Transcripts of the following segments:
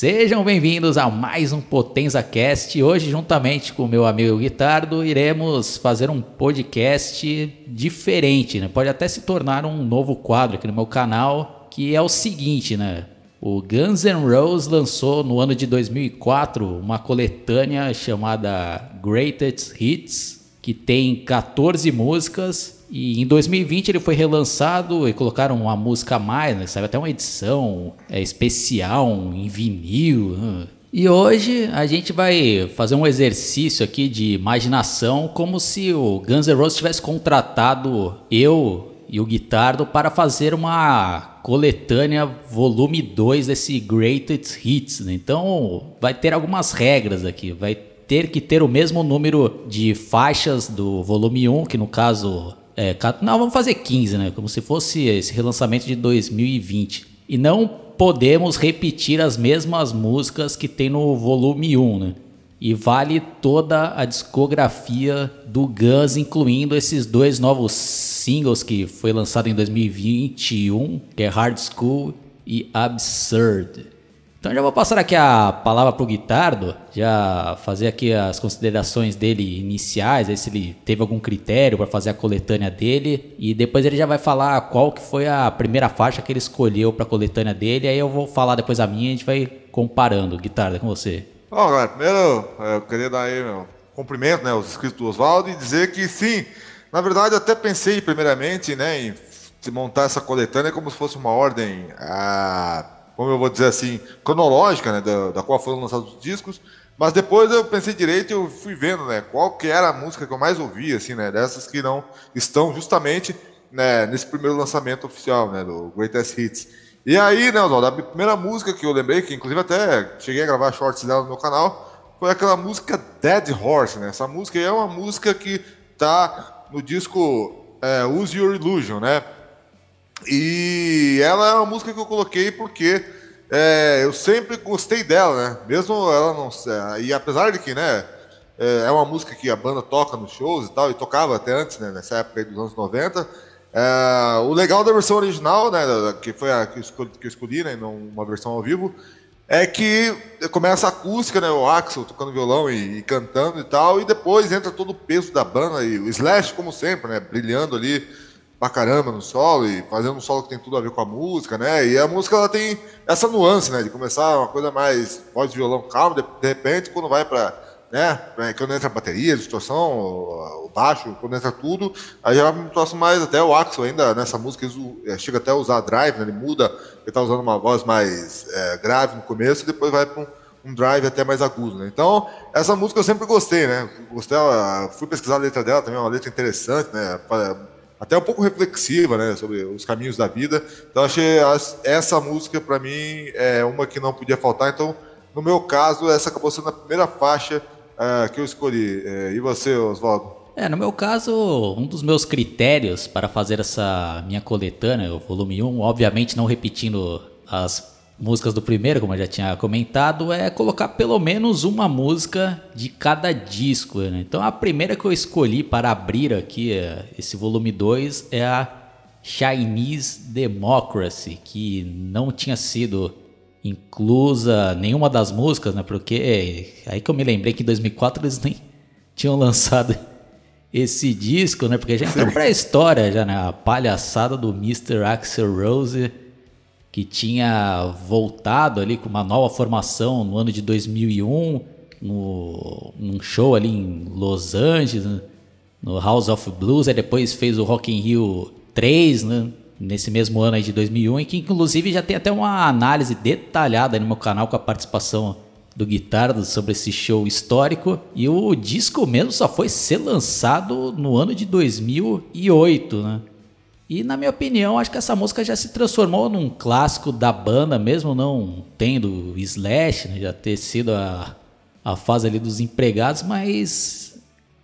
Sejam bem-vindos a mais um Potenza Cast. Hoje, juntamente com o meu amigo Guitardo, iremos fazer um podcast diferente, né? Pode até se tornar um novo quadro aqui no meu canal, que é o seguinte, né? O Guns N' Roses lançou no ano de 2004 uma coletânea chamada Greatest Hits, que tem 14 músicas e em 2020 ele foi relançado e colocaram uma música a mais, né? Saiu até uma edição é, especial em vinil. né? E hoje a gente vai fazer um exercício aqui de imaginação, como se o Guns N' Roses tivesse contratado eu e o Guitardo para fazer uma coletânea volume 2 desse Greatest Hits. né? Então vai ter algumas regras aqui. Vai ter que ter o mesmo número de faixas do volume 1, que no caso é, não, vamos fazer 15, né? Como se fosse esse relançamento de 2020. E não podemos repetir as mesmas músicas que tem no volume 1, né? E vale toda a discografia do Guns, incluindo esses dois novos singles que foi lançado em 2021, que é Hard School e Absurd. Então já vou passar aqui a palavra pro Guitardo, já fazer aqui as considerações dele iniciais, aí se ele teve algum critério para fazer a coletânea dele, e depois ele já vai falar qual que foi a primeira faixa que ele escolheu para a coletânea dele, aí eu vou falar depois a minha e a gente vai comparando. Guitardo, é com você. Bom, galera, primeiro é, eu queria dar aí meu cumprimento né, aos inscritos do Oswaldo e dizer que sim, na verdade eu até pensei primeiramente né, em montar essa coletânea como se fosse uma ordem, ah, como eu vou dizer assim, cronológica, né, da, da qual foram lançados os discos, mas depois eu pensei direito e eu fui vendo né, qual que era a música que eu mais ouvia, assim, né, dessas que não estão justamente né, nesse primeiro lançamento oficial né, do Greatest Hits. E aí, né, Oswaldo, a primeira música que eu lembrei, que inclusive até cheguei a gravar shorts dela no meu canal, foi aquela música Dead Horse, né? Essa música é uma música que tá no disco é, Use Your Illusion, né? E ela é uma música que eu coloquei porque é, eu sempre gostei dela, né? Mesmo ela não. E apesar de que, né? É é uma música que a banda toca nos shows e tal, e tocava até antes, né? Nessa época dos anos 90. É, o legal da versão original, né? Que foi a que eu escolhi, que eu escolhi né? Uma versão ao vivo. É que começa a acústica, né? O Axel tocando violão e, e cantando e tal, e depois entra todo o peso da banda e o Slash, como sempre, né? Brilhando ali pra caramba no solo e fazendo um solo que tem tudo a ver com a música, né? E a música ela tem essa nuance, né? De começar uma coisa mais voz de violão calmo, de, repente quando vai pra, né? pra- Quando entra a bateria, a distorção, o, baixo, quando entra tudo, aí já me trouxe mais até o Axel ainda nessa música, ele eh, chega até a usar drive, né? Ele muda, ele tá usando uma voz mais eh, grave no começo e depois vai pra um, um drive até mais agudo, né? Então, essa música eu sempre gostei, né? Gostei, fui pesquisar a letra dela também, é uma letra interessante, né? Até um pouco reflexiva, né? Sobre os caminhos da vida. Então, achei essa música, para mim, é uma que não podia faltar. Então, no meu caso, essa acabou sendo a primeira faixa ah, que eu escolhi. Eh, e você, Oswaldo? É, no meu caso, um dos meus critérios para fazer essa minha coletânea, o volume 1, obviamente não repetindo as músicas do primeiro, como eu já tinha comentado, é colocar pelo menos uma música de cada disco. Né? Então a primeira que eu escolhi para abrir aqui é, esse volume 2 é a Chinese Democracy, que não tinha sido inclusa nenhuma das músicas, né? Porque aí que eu me lembrei que em 2004 eles nem tinham lançado esse disco, né? Porque já entrou pra história já, né? A palhaçada do Mr. Axel Rose, que tinha voltado ali com uma nova formação no ano de 2001, no, num show ali em Los Angeles, né? no House of Blues, aí depois fez o Rock in Rio 3, né? Nesse mesmo ano aí de 2001, e que inclusive já tem até uma análise detalhada no meu canal com a participação do Guitardo sobre esse show histórico. E o disco mesmo só foi ser lançado no ano de 2008, né? E na minha opinião, acho que essa música já se transformou num clássico da banda, mesmo não tendo Slash, né? já ter sido a, a fase ali dos empregados, mas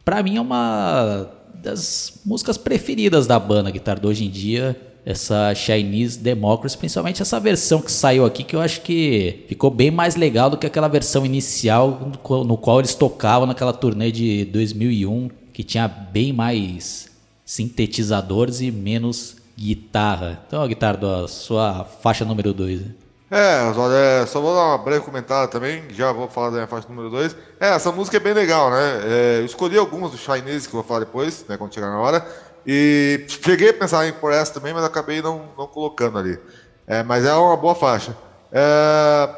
para mim é uma das músicas preferidas da banda Guitardo hoje em dia essa Chinese Democracy, principalmente essa versão que saiu aqui, que eu acho que ficou bem mais legal do que aquela versão inicial no qual eles tocavam naquela turnê de 2001, que tinha bem mais sintetizadores e menos guitarra. Então, a guitarra da sua faixa número 2. É, olha, só vou dar uma breve comentário também, já vou falar da minha faixa número 2. É, essa música é bem legal, né? É, eu escolhi algumas do Chinese que eu vou falar depois, né, quando chegar na hora. E cheguei a pensar em por essa também, mas acabei não, não colocando ali. É, mas é uma boa faixa. É,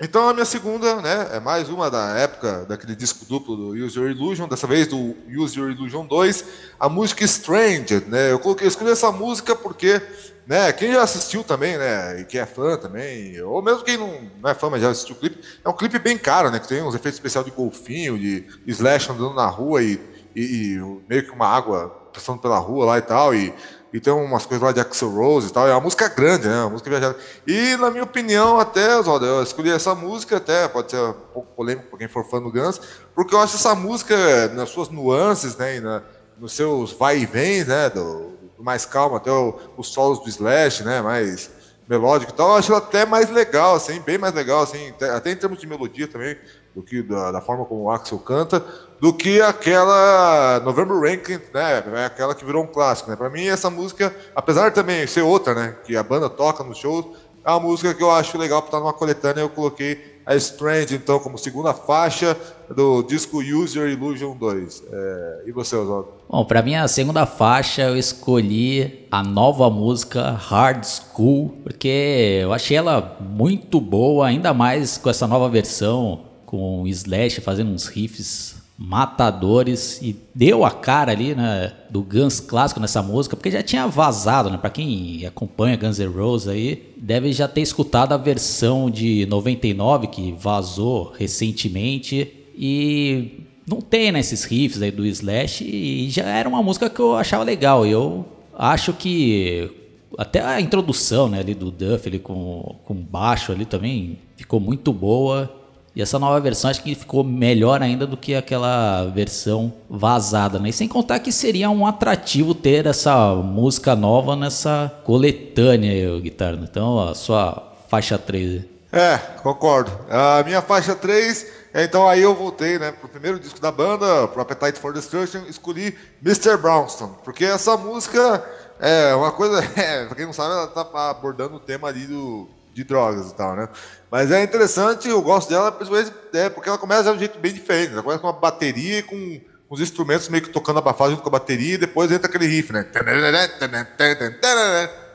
então a minha segunda, né, é mais uma da época daquele disco duplo do Use Your Illusion, dessa vez do Use Your Illusion 2, a música Strange, né? Eu coloquei, eu escolhi essa música porque, né, quem já assistiu também, né, e quem é fã também, ou mesmo quem não, não é fã, mas já assistiu o clipe, é um clipe bem caro, né, que tem uns efeitos especiais de golfinho, de slash andando na rua e, e, e meio que uma água passando pela rua lá e tal, e, e tem umas coisas lá de Axel Rose e tal, é uma música grande, né, uma música viajada. E, na minha opinião, até, Oswaldo, eu escolhi essa música, até pode ser um pouco polêmico para quem for fã do Guns, porque eu acho essa música, nas suas nuances, né, e na, nos seus vai e vem, né, do, do mais calmo até o, os solos do Slash, né, mais melódico e tal, eu acho ela até mais legal, assim, bem mais legal, assim, até em termos de melodia também, do que da, da, forma como o Axel canta, do que aquela November Rain, né? É aquela que virou um clássico, né? Para mim essa música, apesar também ser outra, né, que a banda toca nos shows, é uma música que eu acho legal para estar numa coletânea, eu coloquei a Strange então como segunda faixa do disco Use Your Illusion 2. É, e você, Oswaldo? Bom, para mim a segunda faixa eu escolhi a nova música Hard School, porque eu achei ela muito boa, ainda mais com essa nova versão com Slash fazendo uns riffs matadores e deu a cara ali, né, do Guns clássico nessa música, porque já tinha vazado, né, para quem acompanha Guns N' Roses aí, deve já ter escutado a versão de 99 que vazou recentemente e não tem né, esses riffs aí do Slash e já era uma música que eu achava legal. Eu acho que até a introdução, né, ali do Duff ali com com baixo ali também ficou muito boa. E essa nova versão acho que ficou melhor ainda do que aquela versão vazada, né? E sem contar que seria um atrativo ter essa música nova nessa coletânea, Guitarra. Então, a sua faixa 3. É, concordo. A minha faixa 3, então aí eu voltei, né, pro primeiro disco da banda, pro Appetite for Destruction, escolhi Mr. Brownstone, porque essa música é uma coisa, é, pra quem não sabe, ela tá abordando o tema ali do de drogas e tal, né? Mas é interessante, eu gosto dela, principalmente é, porque ela começa de um jeito bem diferente. Ela começa com uma bateria e com os instrumentos meio que tocando abafado junto com a bateria, e depois entra aquele riff, né?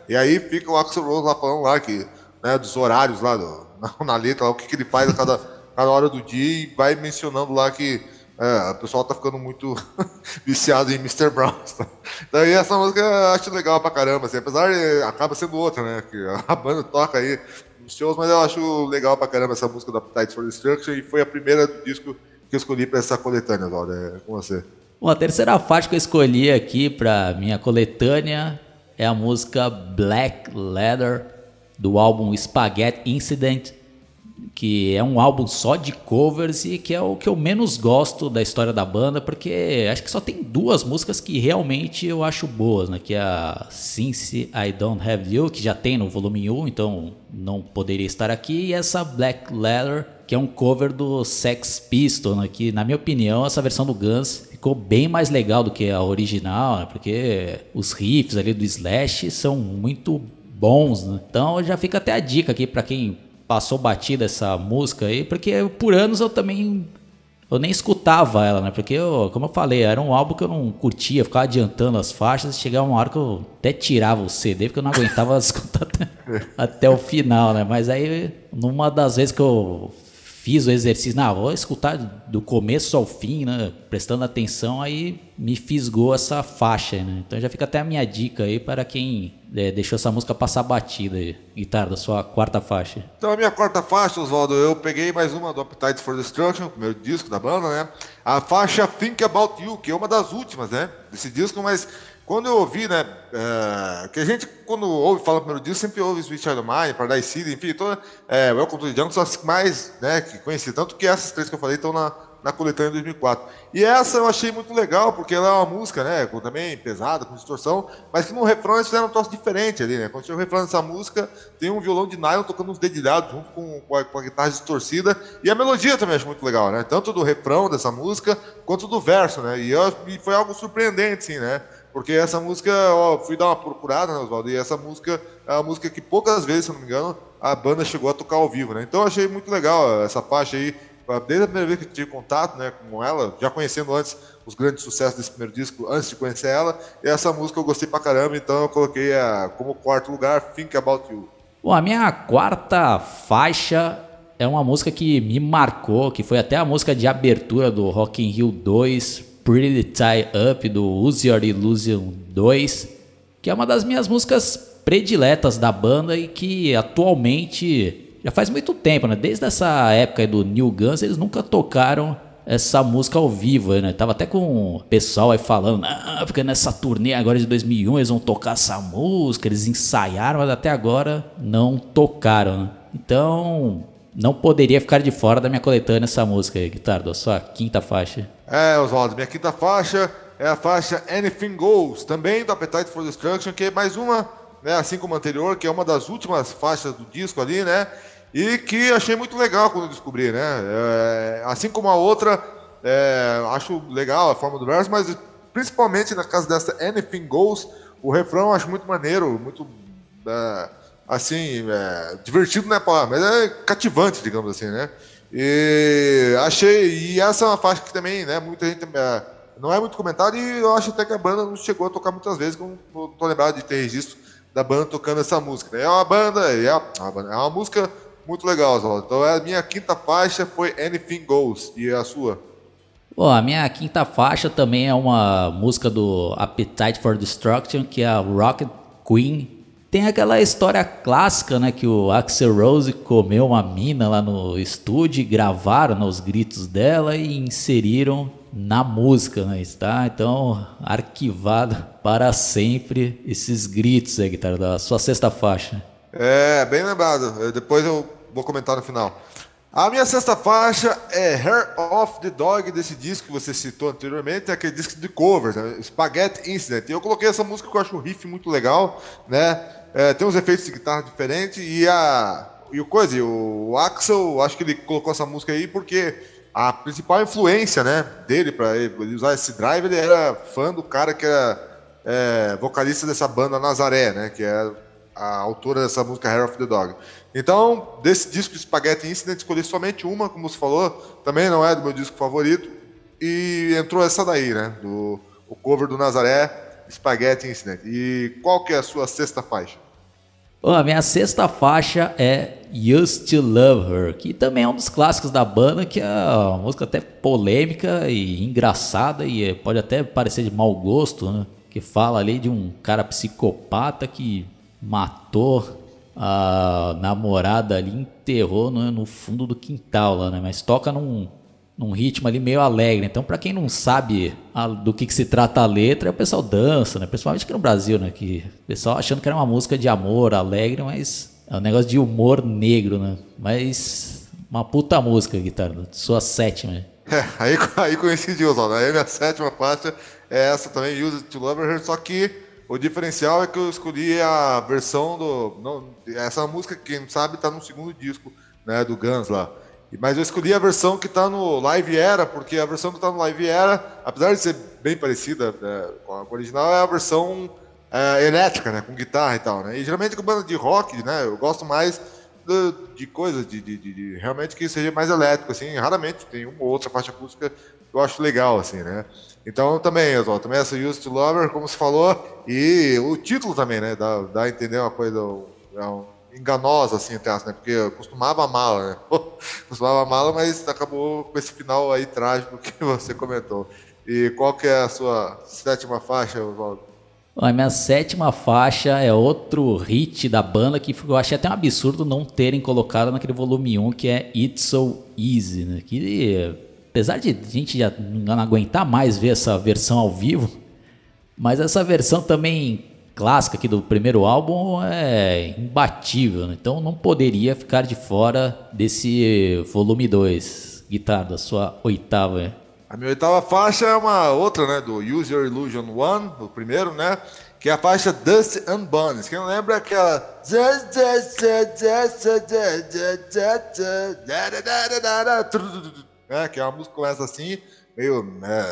E aí fica o Axel Rose lá falando lá que, né, dos horários lá do, na letra, lá, o que, que ele faz a cada, cada hora do dia e vai mencionando lá que é, o pessoal tá ficando muito viciado em Mr. Brown. Então, aí essa música eu acho legal pra caramba, assim, apesar de acaba sendo outra, né? Que a banda toca aí nos shows, mas eu acho legal pra caramba essa música da Appetite for Destruction e foi a primeira do disco que eu escolhi pra essa coletânea, Valdo, é com você. Bom, a terceira faixa que eu escolhi aqui pra minha coletânea é a música Black Leather do álbum Spaghetti Incident que é um álbum só de covers e que é o que eu menos gosto da história da banda, porque acho que só tem duas músicas que realmente eu acho boas, né? Que é a Since I Don't Have You, que já tem no volume 1, então não poderia estar aqui, e essa Black Leather, que é um cover do Sex Pistols, né? Que na minha opinião, essa versão do Guns ficou bem mais legal do que a original, né? Porque os riffs ali do Slash são muito bons, né? Então já fica até a dica aqui para quem passou batida essa música aí, porque por anos eu também eu nem escutava ela, né? Porque eu, como eu falei, era um álbum que eu não curtia, ficava adiantando as faixas, chegava uma hora que eu até tirava o CD, porque eu não aguentava escutar até, até o final, né? Mas aí, numa das vezes que eu fiz o exercício, não, vou escutar do começo ao fim, né? Prestando atenção, aí me fisgou essa faixa, né? Então já fica até a minha dica aí para quem é, deixou essa música passar batida aí. Guitarra, da sua quarta faixa. Então a minha quarta faixa, Oswaldo, eu peguei mais uma do Appetite for Destruction, meu disco da banda, né? A faixa Think About You, que é uma das últimas, né? Desse disco, mas quando eu ouvi, né, uh, que a gente, quando ouve falar primeiro disco, sempre ouve Sweet Child of Mine, Paradise City, enfim, toda, é, Welcome to the Jungle são as mais, né, que conheci, tanto que essas três que eu falei estão na, na coletânea de 2004. E essa eu achei muito legal, porque ela é uma música, né, com, também pesada, com distorção, mas que no refrão eles fizeram um troço diferente ali, né, quando chega o refrão dessa música, tem um violão de nylon tocando uns dedilhados junto com, com, a, com a guitarra distorcida, e a melodia também acho muito legal, né, tanto do refrão dessa música, quanto do verso, né, e, eu, e foi algo surpreendente, assim, né, porque essa música, ó, fui dar uma procurada, né, Oswaldo? E essa música é uma música que poucas vezes, se não me engano, a banda chegou a tocar ao vivo, né? Então eu achei muito legal essa faixa aí. Desde a primeira vez que tive contato né, com ela, já conhecendo antes os grandes sucessos desse primeiro disco, antes de conhecer ela, e essa música eu gostei pra caramba, então eu coloquei a, como quarto lugar Think About You. Bom, a minha quarta faixa é uma música que me marcou, que foi até a música de abertura do Rock in Rio 2, Pretty Tie Up do Use Your Illusion 2, que é uma das minhas músicas prediletas da banda e que atualmente já faz muito tempo, né? Desde essa época do New Guns, eles nunca tocaram essa música ao vivo, né? Tava até com o pessoal aí falando, ah, porque nessa turnê agora de 2001 eles vão tocar essa música, eles ensaiaram, mas até agora não tocaram, né? Então, não poderia ficar de fora da minha coletânea essa música aí, Guitardo, a sua quinta faixa. É, Oswaldo, minha quinta faixa é a faixa Anything Goes, também do Appetite for Destruction, que é mais uma, né, assim como a anterior, que é uma das últimas faixas do disco ali, né? E que achei muito legal quando descobri, né? É, assim como a outra, é, acho legal a forma do verso, mas principalmente na casa dessa Anything Goes, o refrão eu acho muito maneiro, muito. É, assim, é, divertido não é palavra, mas é cativante, digamos assim, né? E achei, e essa é uma faixa que também, né, muita gente é, não é muito comentada e eu acho até que a banda não chegou a tocar muitas vezes, como não tô lembrado de ter registro da banda tocando essa música. Né? É uma banda, é uma, é uma música muito legal, Zó. Então a minha quinta faixa foi Anything Goes e a sua? Bom, a minha quinta faixa também é uma música do Appetite for Destruction, que é a Rocket Queen tem aquela história clássica, né, que o Axel Rose comeu uma mina lá no estúdio, gravaram né, os gritos dela e inseriram na música, né, está então arquivado para sempre esses gritos aí, guitarra da sua sexta faixa. É, bem lembrado. Depois eu vou comentar no final. A minha sexta faixa é Hair of the Dog, desse disco que você citou anteriormente, é aquele disco de covers, né? Spaghetti Incident. E eu coloquei essa música que eu acho o riff muito legal, né? É, tem uns efeitos de guitarra diferentes e a e o coisa, o Axel, acho que ele colocou essa música aí porque a principal influência, né, dele para ele usar esse drive, ele era fã do cara que era é, vocalista dessa banda Nazaré, né, que é a autora dessa música Hair of the Dog. Então, desse disco Spaghetti Incident, escolhi somente uma, como você falou, também não é do meu disco favorito, e entrou essa daí, né? Do, o cover do Nazaré, Spaghetti Incident. E qual que é a sua sexta faixa? a minha sexta faixa é Used to Love Her, que também é um dos clássicos da banda, que é uma música até polêmica e engraçada, e pode até parecer de mau gosto, né? Que fala ali de um cara psicopata que matou a namorada ali enterrou no, no fundo do quintal lá, né? Mas toca num, num ritmo ali meio alegre. Então, para quem não sabe a, do que, que, se trata a letra, o pessoal dança, né? Principalmente aqui no Brasil, né? Que o pessoal achando que era uma música de amor, alegre, mas é um negócio de humor negro, né? Mas uma puta música, guitarra. Sua sétima. É, aí, aí coincidiu, Oswaldo. Aí minha sétima faixa é essa também, Use It to Love Her, só que o diferencial é que eu escolhi a versão do. Não, essa música, quem não sabe, está no segundo disco né, do Guns lá. Mas eu escolhi a versão que está no Live Era, porque a versão que está no Live Era, apesar de ser bem parecida né, com a original, é a versão é, elétrica, né, com guitarra e tal. Né? E geralmente com banda de rock, né, eu gosto mais de coisas, de, de, de, realmente que seja mais elétrico, assim, raramente tem uma ou outra faixa acústica que eu acho legal, assim, né? Então também, ó, também essa Used to Lover, como você falou, e o título também, né? Dá, dá a entender uma coisa é um, enganosa, assim, até, né? Porque eu costumava amá-la, né? costumava amá-la, mas acabou com esse final aí trágico que você comentou. E qual que é a sua sétima faixa, Oswaldo? A minha sétima faixa é outro hit da banda que eu achei até um absurdo não terem colocado naquele volume 1 que é It's So Easy, né? Que apesar de a gente já não aguentar mais ver essa versão ao vivo, mas essa versão também clássica aqui do primeiro álbum é imbatível, né? então não poderia ficar de fora desse volume 2. Guitarra, da sua oitava. A minha oitava faixa é uma outra, né, do Use Your Illusion One, o primeiro, né, que é a faixa Dust and Bones. Quem lembra aquela né, que é uma música começa assim, meio né,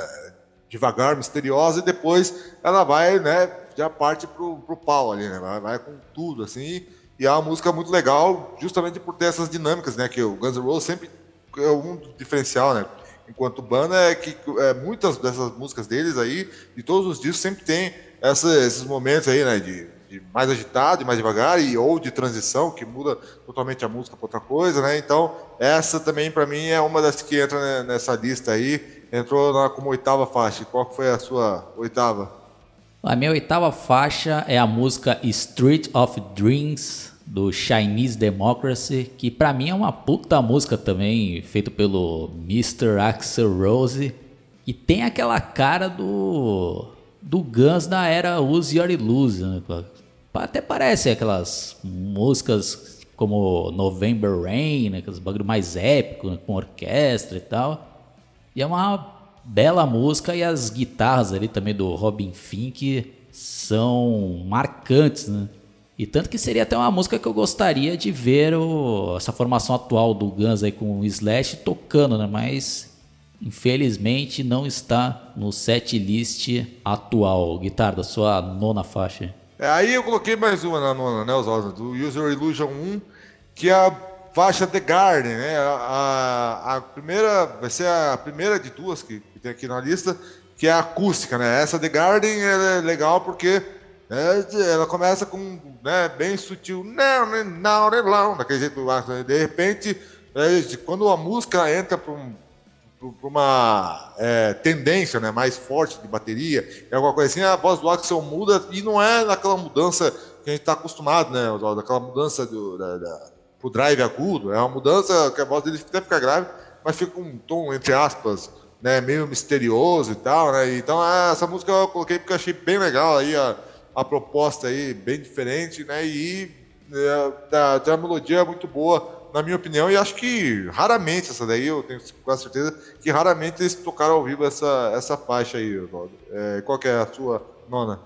devagar, misteriosa, e depois ela vai, né, já parte pro, pro pau ali, né, vai, vai com tudo, assim, e é uma música muito legal, justamente por ter essas dinâmicas, né, que o Guns N' Roses sempre é um diferencial, né, enquanto banda, é que é, muitas dessas músicas deles aí, de todos os discos, sempre tem essa, esses momentos aí, né, de, de, mais agitado e mais devagar, e, ou de transição, que muda totalmente a música para outra coisa, né, então essa também para mim é uma das que entra nessa lista aí, entrou na, como oitava faixa, qual foi a sua oitava? A minha oitava faixa é a música Street of Dreams, do Chinese Democracy, que para mim é uma puta música também, feito pelo Mr. Axel Rose, e tem aquela cara do do Guns da era Use Your Illusion, né? Até parece aquelas músicas como November Rain, né? aqueles bagulho mais épico, né? com orquestra e tal. E é uma bela música e as guitarras ali também do Robin Fink são marcantes, né? E tanto que seria até uma música que eu gostaria de ver o, essa formação atual do Guns aí com o Slash tocando, né? Mas infelizmente não está no set list atual. Guitarra, da sua nona faixa. É, aí eu coloquei mais uma na nona, né, Oswaldo? Do User Illusion 1, que é a faixa The Garden, né? A, a, primeira, vai ser a primeira de duas que, que tem aqui na lista, que é a acústica, né? Essa The Garden é legal porque é, ela começa com né, bem sutil, não, não, não, não, daquele jeito. Né, de repente, é, quando a música entra para um, uma é, tendência né, mais forte de bateria, é alguma coisa assim, a voz do Axel muda e não é aquela mudança que a gente está acostumado, né, daquela mudança do, da, da, pro drive agudo, é uma mudança que a voz dele até fica grave, mas fica com um tom, entre aspas, né, meio misterioso e tal, né, então é, essa música eu coloquei porque eu achei bem legal aí a a proposta aí bem diferente, né? E é, tem uma melodia muito boa, na minha opinião, e acho que raramente essa daí, eu tenho quase certeza que raramente eles tocaram ao vivo essa, essa faixa aí, Oswaldo. É, qual que é a sua nona?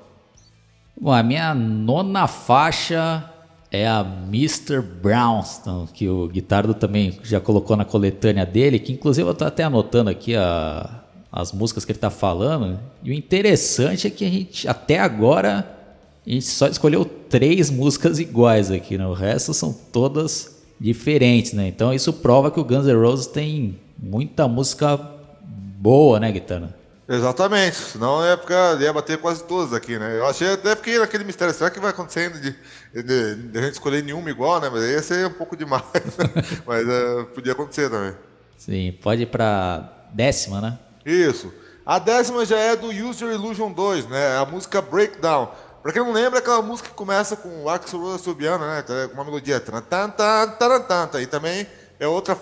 Bom, a minha nona faixa é a Mr. Brownstone, que o Guitardo também já colocou na coletânea dele, que inclusive eu estou até anotando aqui a, as músicas que ele está falando. E o interessante é que a gente, até agora, a gente só escolheu três músicas iguais aqui, né? O resto são todas diferentes, né? Então isso prova que o Guns N' Roses tem muita música boa, né, Guitarra? Exatamente, senão ia, ficar, ia bater quase todas aqui, né? Eu achei até porque naquele mistério, será que vai acontecendo de, de, de, a gente escolher nenhuma igual, né? Mas aí ia ser um pouco demais, mas uh, podia acontecer também. Sim, pode ir pra décima, né? Isso. A décima já é do Use Your Illusion 2, né? A música Breakdown. Pra quem não lembra, é aquela música que começa com o Axel Rose subiano, né? Com uma melodia. E também é outra,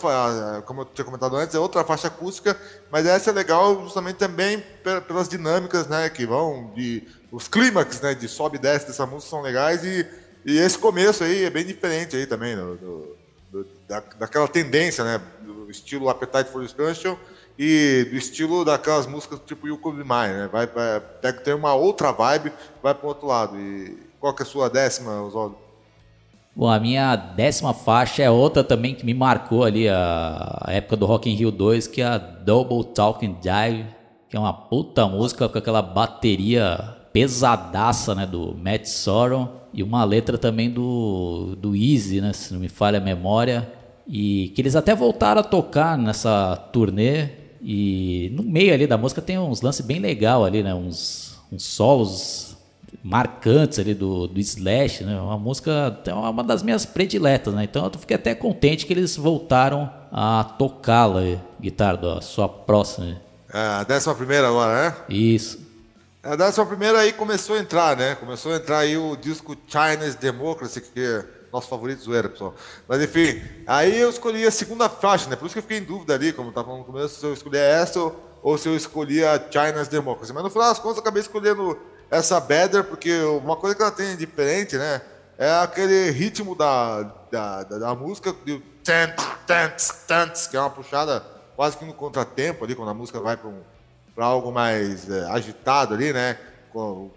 como eu tinha comentado antes, é outra faixa acústica, mas essa é legal justamente também pelas dinâmicas, né? Que vão de. Os clímax, né? De sobe e desce dessa música são legais e, e esse começo aí é bem diferente aí também, do, do, do da, daquela tendência, né? Do estilo Appetite for Destruction e do estilo daquelas músicas tipo You Could Be Mine, né? Vai, vai, tem uma outra vibe, vai para outro lado. E qual que é a sua décima, Oswaldo? Bom, a minha décima faixa é outra também que me marcou ali a, a época do Rock in Rio 2, que é a Double Talking Dive, que é uma puta música com aquela bateria pesadaça, né, do Matt Sorum e uma letra também do, do Easy, né, se não me falha a memória, e que eles até voltaram a tocar nessa turnê e no meio ali da música tem uns lances bem legal ali, né, uns, uns solos marcantes ali do, do Slash, né, uma música é uma das minhas prediletas, né, então eu fiquei até contente que eles voltaram a tocá-la, guitarra, a sua próxima. É, a décima primeira agora, né? Isso. A décima primeira aí começou a entrar, né? Começou a entrar aí o disco Chinese Democracy, que é nosso favorito zoeira, pessoal. Mas enfim, aí eu escolhi a segunda faixa, né? Por isso que eu fiquei em dúvida ali, como estava no começo, se eu escolhia essa ou se eu escolhia China's Democracy. Mas no final das contas eu acabei escolhendo essa Better, porque uma coisa que ela tem diferente, né? É aquele ritmo da, da, da, da música, do tant, tant, tant, que é uma puxada quase que no contratempo ali, quando a música vai para um algo mais é, agitado ali, né?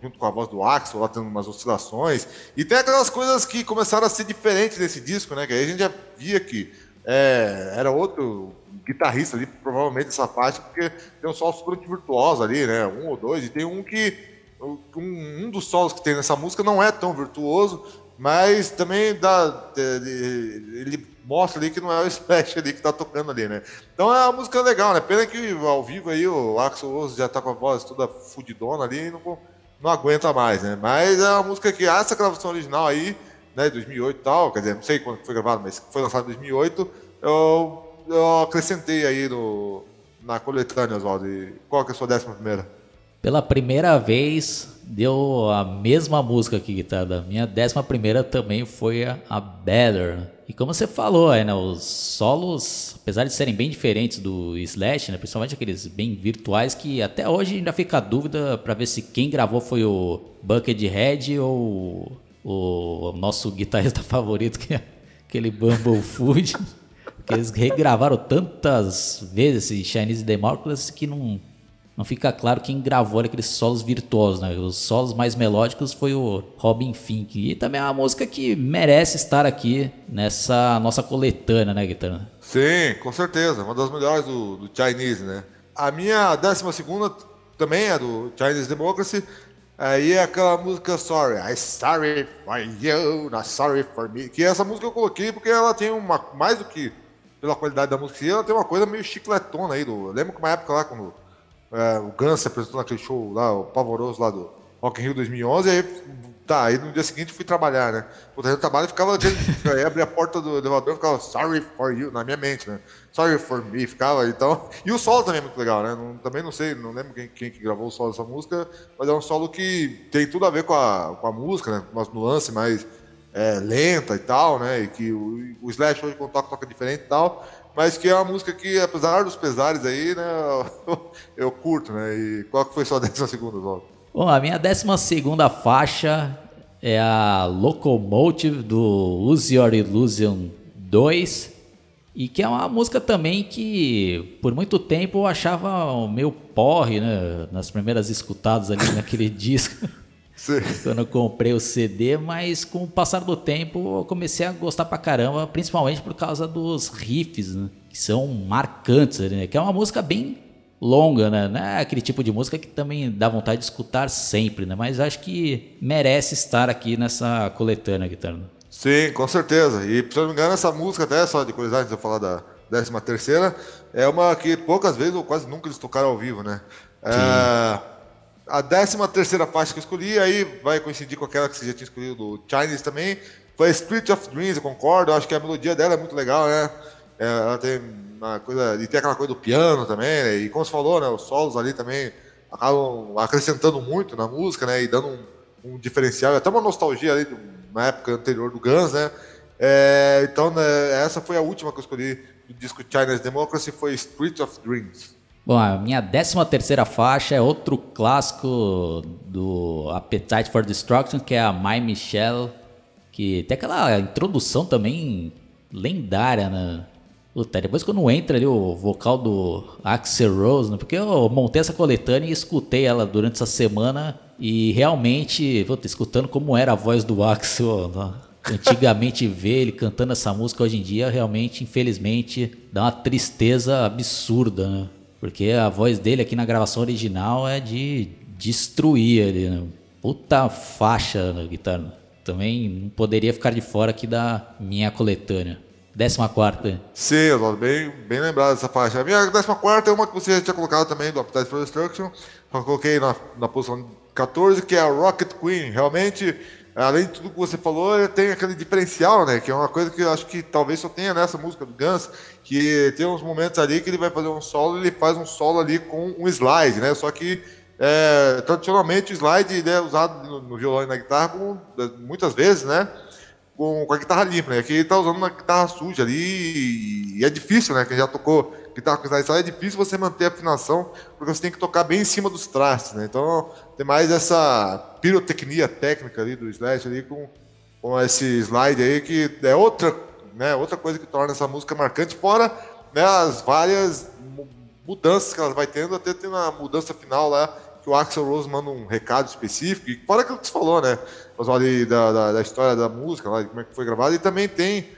Junto com a voz do Axel, lá tendo umas oscilações. E tem aquelas coisas que começaram a ser diferentes desse disco, né? Que aí a gente já via que é, era outro guitarrista ali, provavelmente, essa parte, porque tem um solo super virtuoso ali, né? Um ou dois, e tem um que. Um, um dos solos que tem nessa música não é tão virtuoso, mas também dá. Ele mostra ali que não é o Splash ali que tá tocando ali, né? Então é uma música legal, né? Pena que ao vivo aí o Axel Rose já tá com a voz toda fudidona ali e não, não aguenta mais, né? Mas é uma música que essa gravação original aí, né, 2008 e tal, quer dizer, não sei quando foi gravado, mas foi lançado em 2008, eu, eu acrescentei aí no, na coletânea, Oswaldo. Qual que é a sua décima primeira? Pela primeira vez, deu a mesma música aqui, guitarra. Minha décima primeira também foi a, a Better. E como você falou, é, né, os solos, apesar de serem bem diferentes do Slash, né, principalmente aqueles bem virtuais, que até hoje ainda fica a dúvida para ver se quem gravou foi o Buckethead ou o nosso guitarrista favorito, que é aquele Bumblefoot. que eles regravaram tantas vezes esse Chinese Democracy que não não fica claro quem gravou aqueles solos virtuosos, né? Os solos mais melódicos foi o Robin Fink. E também é uma música que merece estar aqui nessa nossa coletânea, né, Guitarra? Sim, com certeza. Uma das melhores do, do Chinese, né? A minha décima segunda também é do Chinese Democracy. Aí é aquela música Sorry, I sorry for you, not sorry for me. Que essa música eu coloquei porque ela tem uma. Mais do que pela qualidade da música, ela tem uma coisa meio chicletona aí. Do, lembro que uma época lá, quando é, o Guns se apresentou naquele show lá, o pavoroso lá do Rock in Rio 2011, aí, tá, aí no dia seguinte fui trabalhar, né? Pô, no trabalho e ficava, aí abria a porta do elevador e ficava sorry for you, na minha mente, né? Sorry for me, ficava, então... E o solo também é muito legal, né? Não, também não sei, não lembro quem, quem que gravou o solo dessa música, mas é um solo que tem tudo a ver com a, com a música, né? Umas nuances mais é, lenta e tal, né? E que o, o Slash hoje quando toca, toca diferente e tal mas que é uma música que, apesar dos pesares aí, né, eu, curto, né? E qual que foi sua décima segunda, Walter? Bom, a minha décima segunda faixa é a Locomotive do Use Your Illusion 2, e que é uma música também que por muito tempo eu achava meio porre, né, nas primeiras escutadas ali naquele disco. Sim. quando eu comprei o CD, mas com o passar do tempo eu comecei a gostar pra caramba, principalmente por causa dos riffs, né? Que são marcantes, né? Que é uma música bem longa, né? Não é aquele tipo de música que também dá vontade de escutar sempre, né? Mas acho que merece estar aqui nessa coletânea, Guitarra. Sim, com certeza. E se eu não me engano, essa música, até só de curiosidade, antes de eu falar da décima terceira, é uma que poucas vezes ou quase nunca eles tocaram ao vivo, né? Sim. É a 13 terceira faixa que eu escolhi, aí vai coincidir com aquela que você já tinha escolhido do Chinese também, foi Spirit of Dreams, eu concordo, acho que a melodia dela é muito legal, né? É, ela tem uma coisa, e tem aquela coisa do piano também, né? E como você falou, né, os solos ali também acabam acrescentando muito na música, né? E dando um, um diferencial, até uma nostalgia ali na época anterior do Guns, né? É, então, né, essa foi a última que eu escolhi do disco Chinese Democracy, foi Spirit of Dreams. Bom, a minha 13 terceira faixa é outro clássico do Appetite for Destruction, que é a My Michelle, que tem aquela introdução também lendária, né? Puta, depois quando entra ali o vocal do Axel Rose, né? porque eu montei essa coletânea e escutei ela durante essa semana e realmente, puta, escutando como era a voz do Axel, né? antigamente ver ele cantando essa música hoje em dia, realmente, infelizmente, dá uma tristeza absurda, né? Porque a voz dele aqui na gravação original é de destruir ele, né? puta faixa na guitarra. Também não poderia ficar de fora aqui da minha coletânea. Décima quarta. Sim, bem, bem lembrado dessa faixa. A minha décima quarta é uma que você já tinha colocado também, do Appetite for Destruction. Eu coloquei na, na posição 14, que é a Rocket Queen. Realmente, além de tudo que você falou, tem aquele diferencial, né? Que é uma coisa que eu acho que talvez só tenha nessa música do Guns, que tem uns momentos ali que ele vai fazer um solo, ele faz um solo ali com um slide, né? Só que é, tradicionalmente o slide é usado no, violão e na guitarra muitas vezes, né? Com, com, a guitarra limpa, né? Aqui ele está usando uma guitarra suja ali e, é difícil, né? Quem já tocou guitarra com slide é difícil você manter a afinação porque você tem que tocar bem em cima dos trastes, né? Então tem mais essa pirotecnia técnica ali do slide ali com, com esse slide aí que é outra, né? Outra coisa que torna essa música marcante, fora né, as várias mudanças que ela vai tendo, até tem uma mudança final lá que o Axel Rose manda um recado específico, e fora aquilo que você falou, né? Ali da, da, da, história da música, lá, de como é que foi gravado, e também tem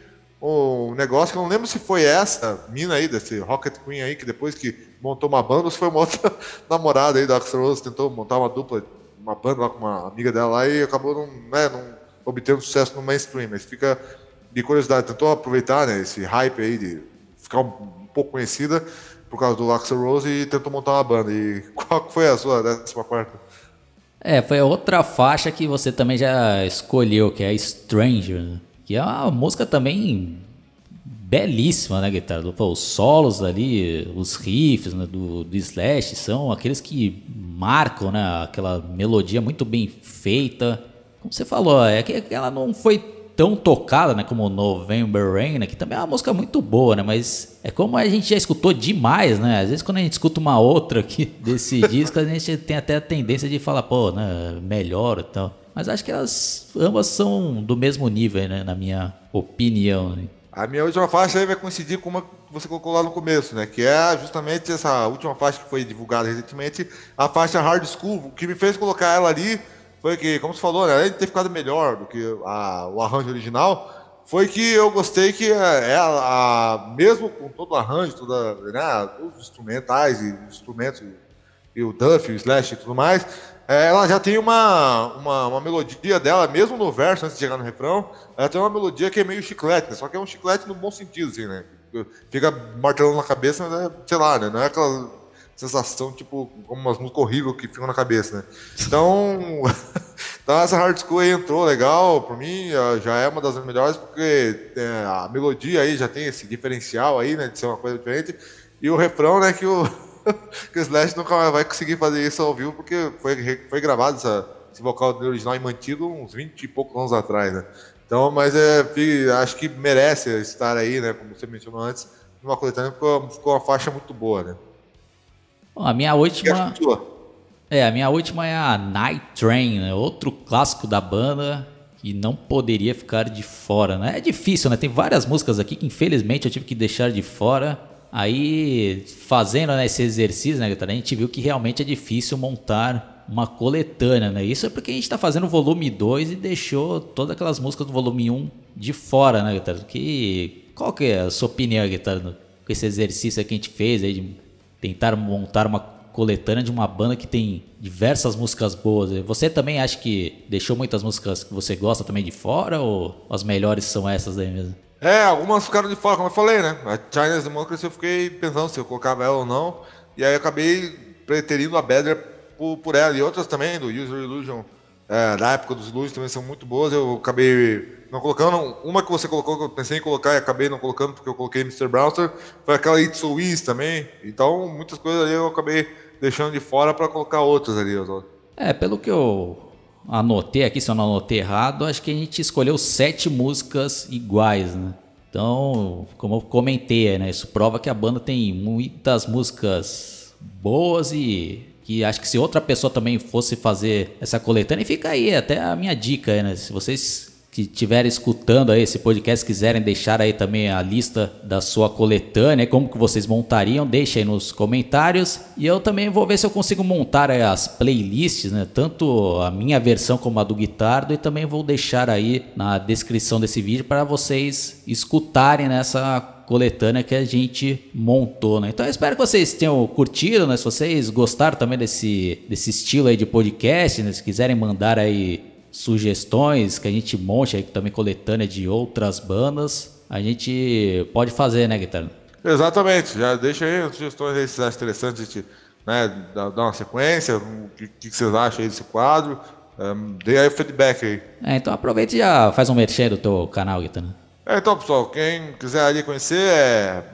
um negócio que eu não lembro se foi essa mina aí, desse Rocket Queen aí, que depois que montou uma banda, ou se foi uma outra namorada aí da Axel Rose, tentou montar uma dupla, uma banda lá com uma amiga dela lá e acabou não, né, não obtendo sucesso no mainstream, mas fica de curiosidade, tentou aproveitar né, esse hype aí de ficar um pouco conhecida por causa do Axel Rose e tentou montar uma banda. E qual foi a sua décima quarta? É, foi outra faixa que você também já escolheu, que é Stranger, que é uma música também belíssima, né, guitarra? Os solos ali, os riffs né, do, do Slash são aqueles que marcam, né, aquela melodia muito bem feita. Como você falou, é que ela não foi tão tocada, né, como November Rain, né, que também é uma música muito boa, né, mas é como a gente já escutou demais, né, às vezes quando a gente escuta uma outra aqui desse disco, a gente tem até a tendência de falar, pô, né, melhor e tal. Mas acho que elas ambas são do mesmo nível, né, na minha opinião. Né. A minha última faixa aí vai coincidir com uma que você colocou lá no começo, né? Que é justamente essa última faixa que foi divulgada recentemente, a faixa Hard School. Que me fez colocar ela ali foi que, como você falou, né, além de ter ficado melhor do que a, o arranjo original, foi que eu gostei que é, a, a, mesmo com todo o arranjo, toda, né, os instrumentais e instrumentos, e o Duff, o Slash e tudo mais, é, ela já tem uma, uma, uma, melodia dela, mesmo no verso, antes de chegar no refrão, ela tem uma melodia que é meio chiclete, né, só que é um chiclete no bom sentido, assim, né? Fica martelando na cabeça, mas é, sei lá, né? Não é aquela sensação, tipo, como umas músicas horríveis que ficam na cabeça, né? Então, então essa hard school aí entrou legal, por mim já é uma das melhores, porque é, a melodia aí já tem esse diferencial aí, né, de ser uma coisa diferente, e o refrão, né, que o, que o Slash nunca vai conseguir fazer isso ao vivo, porque foi, foi gravado essa, esse vocal original e mantido uns 20 e poucos anos atrás, né? Então, mas é, acho que merece estar aí, né, como você mencionou antes, numa coletânea, ficou, ficou uma faixa muito boa, né? Bom, a minha última. É, a minha última é a Night Train, né? outro clássico da banda que não poderia ficar de fora, né? É difícil, né? Tem várias músicas aqui que infelizmente eu tive que deixar de fora. Aí, fazendo né, esse exercício, né, a gente viu que realmente é difícil montar uma coletânea, né? Isso é porque a gente está fazendo o volume 2 e deixou todas aquelas músicas do volume 1 um de fora, né, Guitarra? Que, qual que é a sua opinião, Guitarra, com esse exercício que a gente fez aí de tentar montar uma coletânea de uma banda que tem diversas músicas boas. Você também acha que deixou muitas músicas que você gosta também de fora ou as melhores são essas aí mesmo? É, algumas ficaram de fora, como eu falei, né? A Chinese Democracy eu fiquei pensando se eu colocava ela ou não. E aí eu acabei preterindo a Bedra por, por ela. E outras também, do User Illusion, é, da época dos Illusions, também são muito boas. Eu acabei não colocando. Uma que você colocou, que eu pensei em colocar e acabei não colocando porque eu coloquei Mr. Browser, foi aquela It's So Easy também. Então, muitas coisas ali eu acabei deixando de fora para colocar outras ali. É, pelo que eu anotei aqui, se eu não anotei errado, acho que a gente escolheu sete músicas iguais, né? Então, como eu comentei, né, isso prova que a banda tem muitas músicas boas e que acho que se outra pessoa também fosse fazer essa coletânea, fica aí até a minha dica, né? Se vocês que estiverem escutando aí esse podcast, quiserem deixar aí também a lista da sua coletânea, como que vocês montariam, deixem aí nos comentários. E eu também vou ver se eu consigo montar as playlists, né? Tanto a minha versão como a do Guitardo, e também vou deixar aí na descrição desse vídeo para vocês escutarem nessa coletânea que a gente montou, né? Então eu espero que vocês tenham curtido, né? Se vocês gostaram também desse, desse estilo aí de podcast, né? Se quiserem mandar aí sugestões que a gente monte aí também coletânea de outras bandas, a gente pode fazer, né, Guitarra? Exatamente, já deixa aí sugestões aí se acham interessante a gente né, dar uma sequência, o que, que vocês acham aí desse quadro, um, dê aí o feedback aí. É, então aproveita e já faz um merchan do teu canal, Guitarra. É, então, pessoal, quem quiser ali conhecer é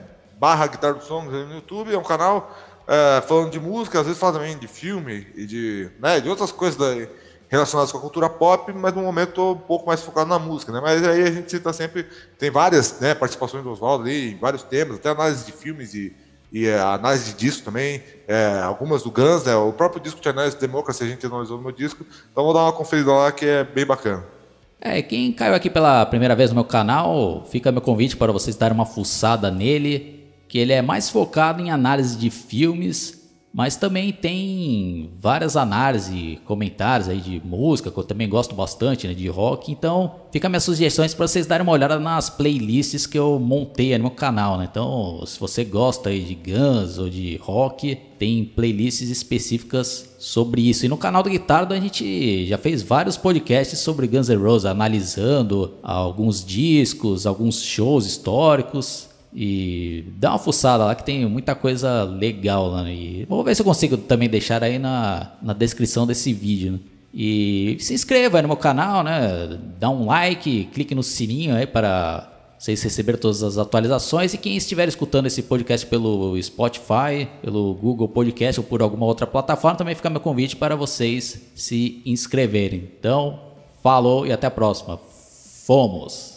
barra Guitarra do Som no YouTube, é um canal é, falando de música, às vezes fala também de filme e de, né, de outras coisas da, relacionadas com a cultura pop, mas no momento estou um pouco mais focado na música, né? Mas aí a gente cita sempre, tem várias né, participações do Oswaldo ali, em vários temas, até análise de filmes e, e é, análise de disco também, é, algumas do Guns, né? O próprio disco de análise Democracy a gente analisou no meu disco, então vou dar uma conferida lá que é bem bacana. É, quem caiu aqui pela primeira vez no meu canal, fica meu convite para vocês darem uma fuçada nele, que ele é mais focado em análise de filmes mas também tem várias análises, comentários aí de música, que eu também gosto bastante, né, de rock. Então, fica minhas sugestões para vocês darem uma olhada nas playlists que eu montei no meu canal, né? Então, se você gosta aí de Guns ou de rock, tem playlists específicas sobre isso. E no canal do Guitardo a gente já fez vários podcasts sobre Guns N' Roses, analisando alguns discos, alguns shows históricos. E dá uma fuçada lá que tem muita coisa legal lá. E vou ver se eu consigo também deixar aí na, na descrição desse vídeo. Né? E se inscreva aí no meu canal, né? Dá um like, clique no sininho aí para vocês receberem todas as atualizações. E quem estiver escutando esse podcast pelo Spotify, pelo Google Podcast ou por alguma outra plataforma, também fica meu convite para vocês se inscreverem. Então, falou e até a próxima. Fomos!